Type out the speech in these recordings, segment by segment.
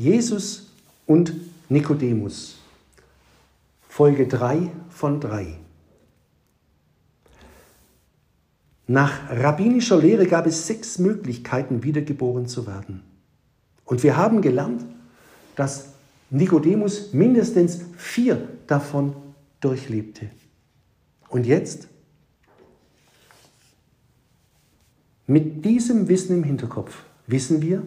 Jesus und Nikodemus. Folge 3 von 3. Nach rabbinischer Lehre gab es sechs Möglichkeiten, wiedergeboren zu werden. Und wir haben gelernt, dass Nikodemus mindestens vier davon durchlebte. Und jetzt? Mit diesem Wissen im Hinterkopf wissen wir,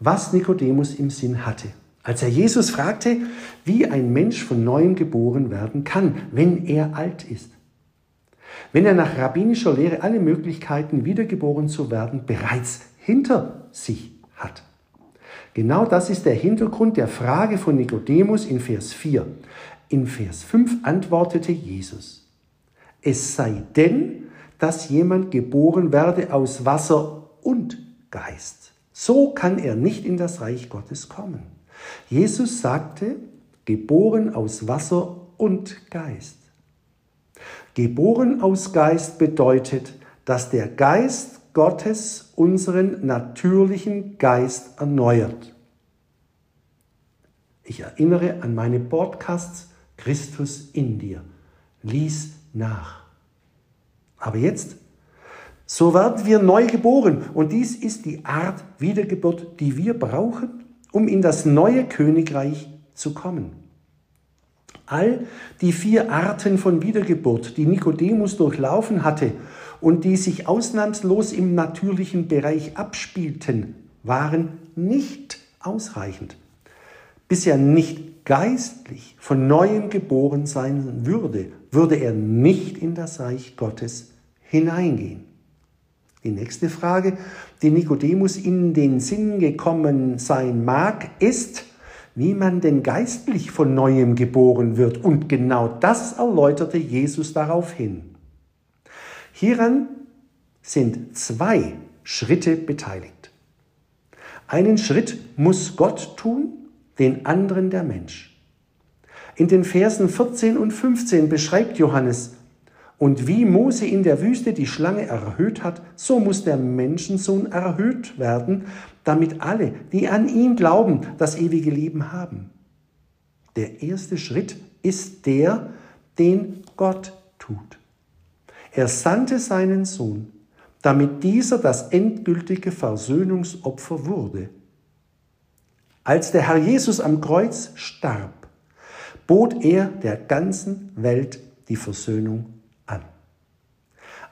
was Nikodemus im Sinn hatte, als er Jesus fragte, wie ein Mensch von neuem geboren werden kann, wenn er alt ist. Wenn er nach rabbinischer Lehre alle Möglichkeiten, wiedergeboren zu werden, bereits hinter sich hat. Genau das ist der Hintergrund der Frage von Nikodemus in Vers 4. In Vers 5 antwortete Jesus, es sei denn, dass jemand geboren werde aus Wasser und Geist. So kann er nicht in das Reich Gottes kommen. Jesus sagte, geboren aus Wasser und Geist. Geboren aus Geist bedeutet, dass der Geist Gottes unseren natürlichen Geist erneuert. Ich erinnere an meine Podcasts Christus in dir. Lies nach. Aber jetzt, so werden wir neu geboren und dies ist die Art Wiedergeburt, die wir brauchen, um in das neue Königreich zu kommen. All die vier Arten von Wiedergeburt, die Nikodemus durchlaufen hatte und die sich ausnahmslos im natürlichen Bereich abspielten, waren nicht ausreichend. Bis er nicht geistlich von neuem geboren sein würde, würde er nicht in das Reich Gottes hineingehen. Die nächste Frage, die Nikodemus in den Sinn gekommen sein mag, ist, wie man denn geistlich von neuem geboren wird. Und genau das erläuterte Jesus daraufhin. Hieran sind zwei Schritte beteiligt. Einen Schritt muss Gott tun, den anderen der Mensch. In den Versen 14 und 15 beschreibt Johannes, und wie Mose in der Wüste die Schlange erhöht hat, so muss der Menschensohn erhöht werden, damit alle, die an ihn glauben, das ewige Leben haben. Der erste Schritt ist der, den Gott tut. Er sandte seinen Sohn, damit dieser das endgültige Versöhnungsopfer wurde. Als der Herr Jesus am Kreuz starb, bot er der ganzen Welt die Versöhnung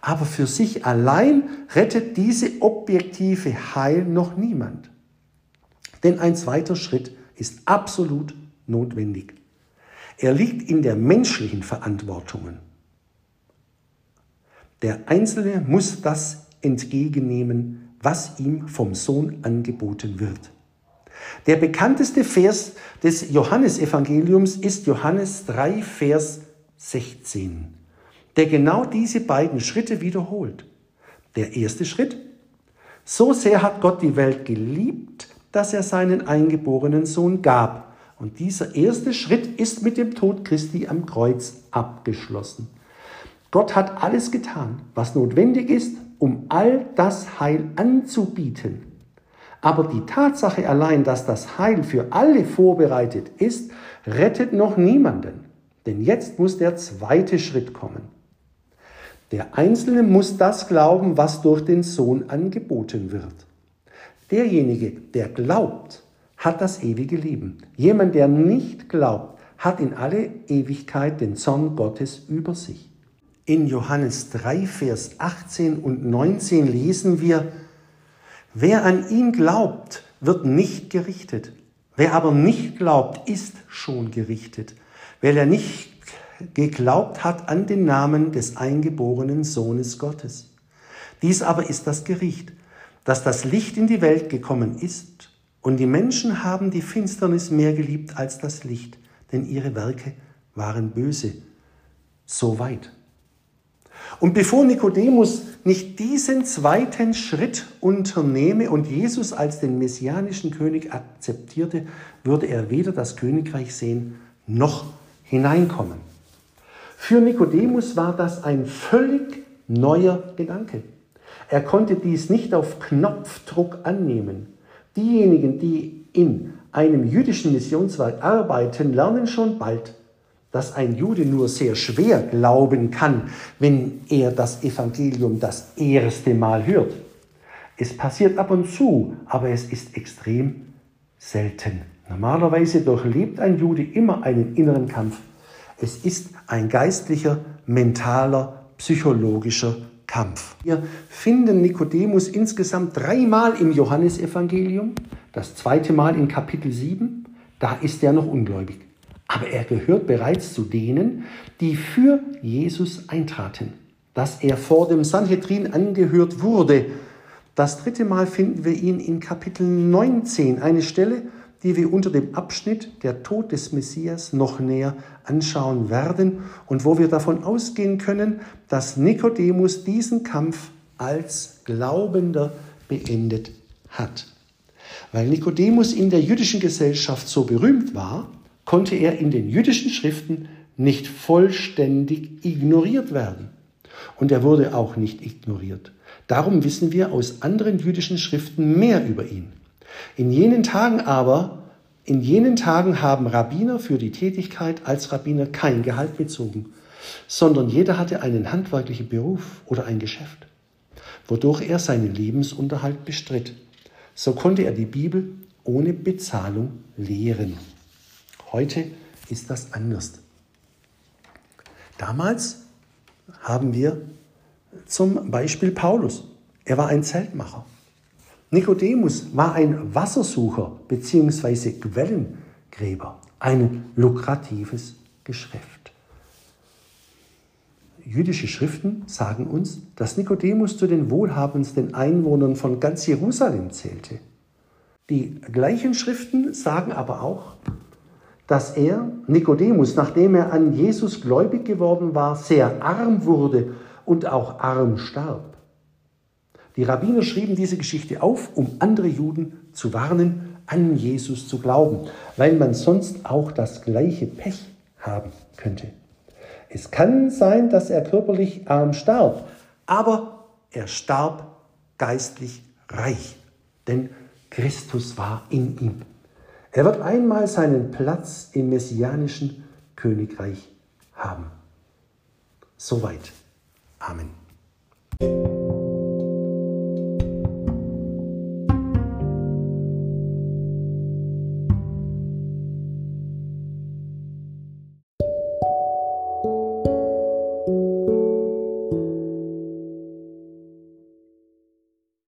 aber für sich allein rettet diese objektive Heil noch niemand. Denn ein zweiter Schritt ist absolut notwendig. Er liegt in der menschlichen Verantwortung. Der Einzelne muss das entgegennehmen, was ihm vom Sohn angeboten wird. Der bekannteste Vers des Johannesevangeliums ist Johannes 3, Vers 16 der genau diese beiden Schritte wiederholt. Der erste Schritt, so sehr hat Gott die Welt geliebt, dass er seinen eingeborenen Sohn gab. Und dieser erste Schritt ist mit dem Tod Christi am Kreuz abgeschlossen. Gott hat alles getan, was notwendig ist, um all das Heil anzubieten. Aber die Tatsache allein, dass das Heil für alle vorbereitet ist, rettet noch niemanden. Denn jetzt muss der zweite Schritt kommen. Der Einzelne muss das glauben, was durch den Sohn angeboten wird. Derjenige, der glaubt, hat das ewige Leben. Jemand, der nicht glaubt, hat in alle Ewigkeit den Zorn Gottes über sich. In Johannes 3, Vers 18 und 19 lesen wir, wer an ihn glaubt, wird nicht gerichtet. Wer aber nicht glaubt, ist schon gerichtet, weil er nicht geglaubt hat an den Namen des eingeborenen Sohnes Gottes. Dies aber ist das Gericht, dass das Licht in die Welt gekommen ist, und die Menschen haben die Finsternis mehr geliebt als das Licht, denn ihre Werke waren böse. So weit. Und bevor Nikodemus nicht diesen zweiten Schritt unternehme und Jesus als den messianischen König akzeptierte, würde er weder das Königreich sehen noch hineinkommen. Für Nikodemus war das ein völlig neuer Gedanke. Er konnte dies nicht auf Knopfdruck annehmen. Diejenigen, die in einem jüdischen Missionswerk arbeiten, lernen schon bald, dass ein Jude nur sehr schwer glauben kann, wenn er das Evangelium das erste Mal hört. Es passiert ab und zu, aber es ist extrem selten. Normalerweise durchlebt ein Jude immer einen inneren Kampf. Es ist ein geistlicher, mentaler, psychologischer Kampf. Wir finden Nikodemus insgesamt dreimal im Johannesevangelium, das zweite Mal in Kapitel 7, da ist er noch ungläubig. Aber er gehört bereits zu denen, die für Jesus eintraten. Dass er vor dem Sanhedrin angehört wurde. Das dritte Mal finden wir ihn in Kapitel 19, eine Stelle, die wir unter dem Abschnitt der Tod des Messias noch näher anschauen werden und wo wir davon ausgehen können, dass Nikodemus diesen Kampf als Glaubender beendet hat. Weil Nikodemus in der jüdischen Gesellschaft so berühmt war, konnte er in den jüdischen Schriften nicht vollständig ignoriert werden. Und er wurde auch nicht ignoriert. Darum wissen wir aus anderen jüdischen Schriften mehr über ihn. In jenen Tagen aber, in jenen Tagen haben Rabbiner für die Tätigkeit als Rabbiner kein Gehalt bezogen, sondern jeder hatte einen handwerklichen Beruf oder ein Geschäft, wodurch er seinen Lebensunterhalt bestritt. So konnte er die Bibel ohne Bezahlung lehren. Heute ist das anders. Damals haben wir zum Beispiel Paulus. Er war ein Zeltmacher. Nikodemus war ein Wassersucher bzw. Quellengräber, ein lukratives Geschäft. Jüdische Schriften sagen uns, dass Nikodemus zu den wohlhabendsten Einwohnern von ganz Jerusalem zählte. Die gleichen Schriften sagen aber auch, dass er, Nikodemus, nachdem er an Jesus gläubig geworden war, sehr arm wurde und auch arm starb. Die Rabbiner schrieben diese Geschichte auf, um andere Juden zu warnen, an Jesus zu glauben, weil man sonst auch das gleiche Pech haben könnte. Es kann sein, dass er körperlich arm starb, aber er starb geistlich reich, denn Christus war in ihm. Er wird einmal seinen Platz im messianischen Königreich haben. Soweit. Amen.